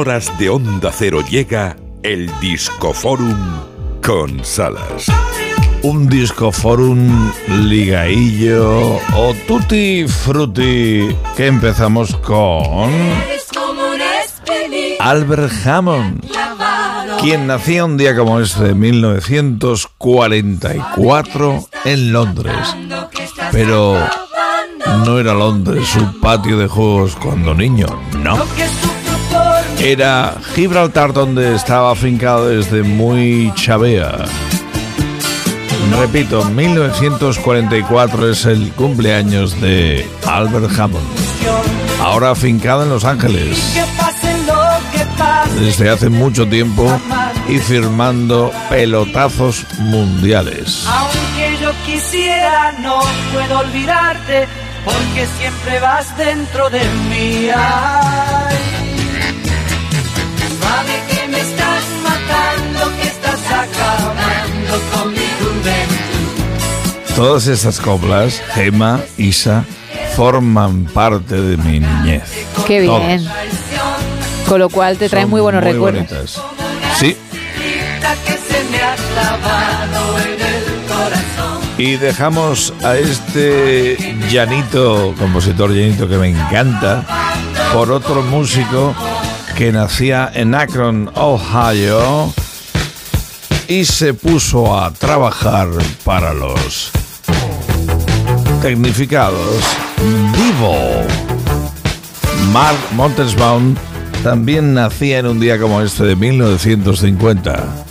Horas de Onda Cero llega el Discoforum con Salas. Un Discoforum ligaillo o tutti frutti que empezamos con Albert Hammond, quien nació un día como este de 1944 en Londres. Pero no era Londres su patio de juegos cuando niño, no. Era Gibraltar donde estaba afincado desde muy chavea. Repito, 1944 es el cumpleaños de Albert Hammond, ahora afincado en Los Ángeles desde hace mucho tiempo y firmando pelotazos mundiales. Aunque yo quisiera, no puedo olvidarte, porque siempre vas dentro de mí. Sabe que me estás matando, que estás acabando con mi juventud. Todas estas coplas, Gema, Isa, forman parte de mi niñez. Qué bien. Todas. Con lo cual te trae muy buenos recuerdos. bonitas. Sí, y dejamos a este llanito, compositor llanito que me encanta, por otro músico que nacía en Akron, Ohio, y se puso a trabajar para los tecnificados Vivo. Mark Montesbaum también nacía en un día como este de 1950.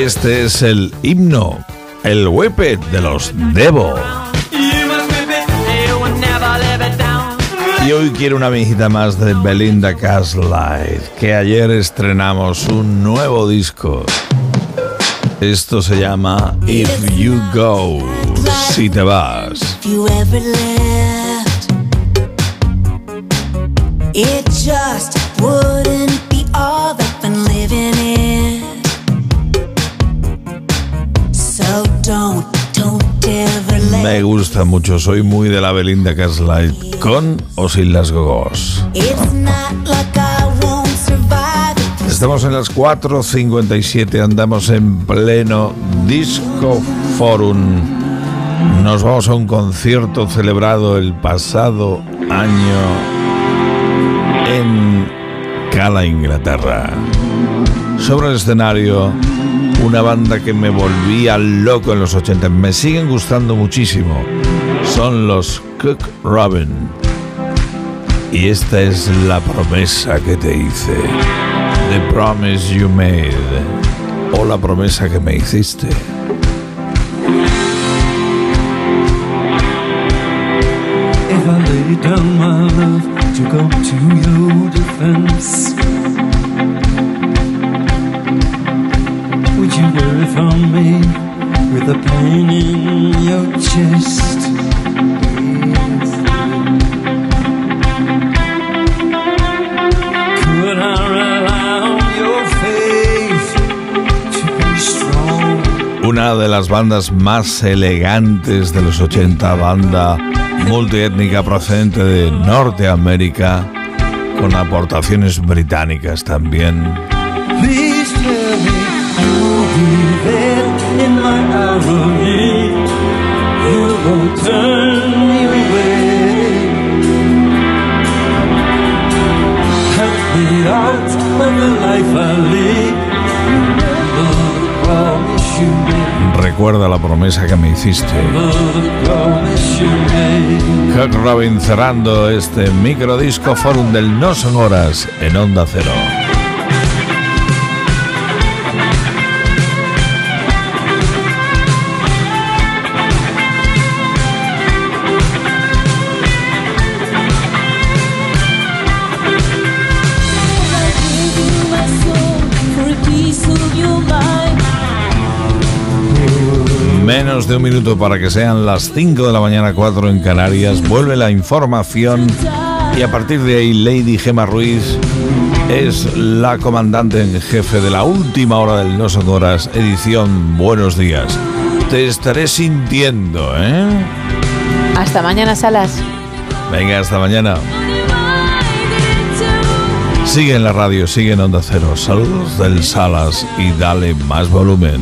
Este es el himno, el huepe de los Devo. Y hoy quiero una visita más de Belinda Gaslight, que ayer estrenamos un nuevo disco. Esto se llama If You Go, si te vas. It just wouldn't gusta mucho, soy muy de la Belinda Gaslight, con o sin las gogos. Estamos en las 4.57, andamos en pleno Disco Forum. Nos vamos a un concierto celebrado el pasado año en Cala, Inglaterra. Sobre el escenario, una banda que me volvía loco en los 80. Me siguen gustando muchísimo. Son los Cook Robin. Y esta es la promesa que te hice. The promise you made. O la promesa que me hiciste. I lay to for me with the pain in your chest? Yes. Could I rely on your faith to be strong? Una de las bandas más elegantes de los 80, banda multiétnica procedente de Norteamérica, con aportaciones británicas también. Please tell me Recuerda la promesa que me hiciste. Huck Robin cerrando este microdisco forum del No Son Horas en Onda Cero. Menos de un minuto para que sean las 5 de la mañana, 4 en Canarias. Vuelve la información y a partir de ahí Lady Gema Ruiz es la comandante en jefe de la última hora del No Son Horas, edición Buenos Días. Te estaré sintiendo, ¿eh? Hasta mañana, Salas. Venga, hasta mañana. Sigue en la radio, sigue en Onda Cero. Saludos del Salas y dale más volumen.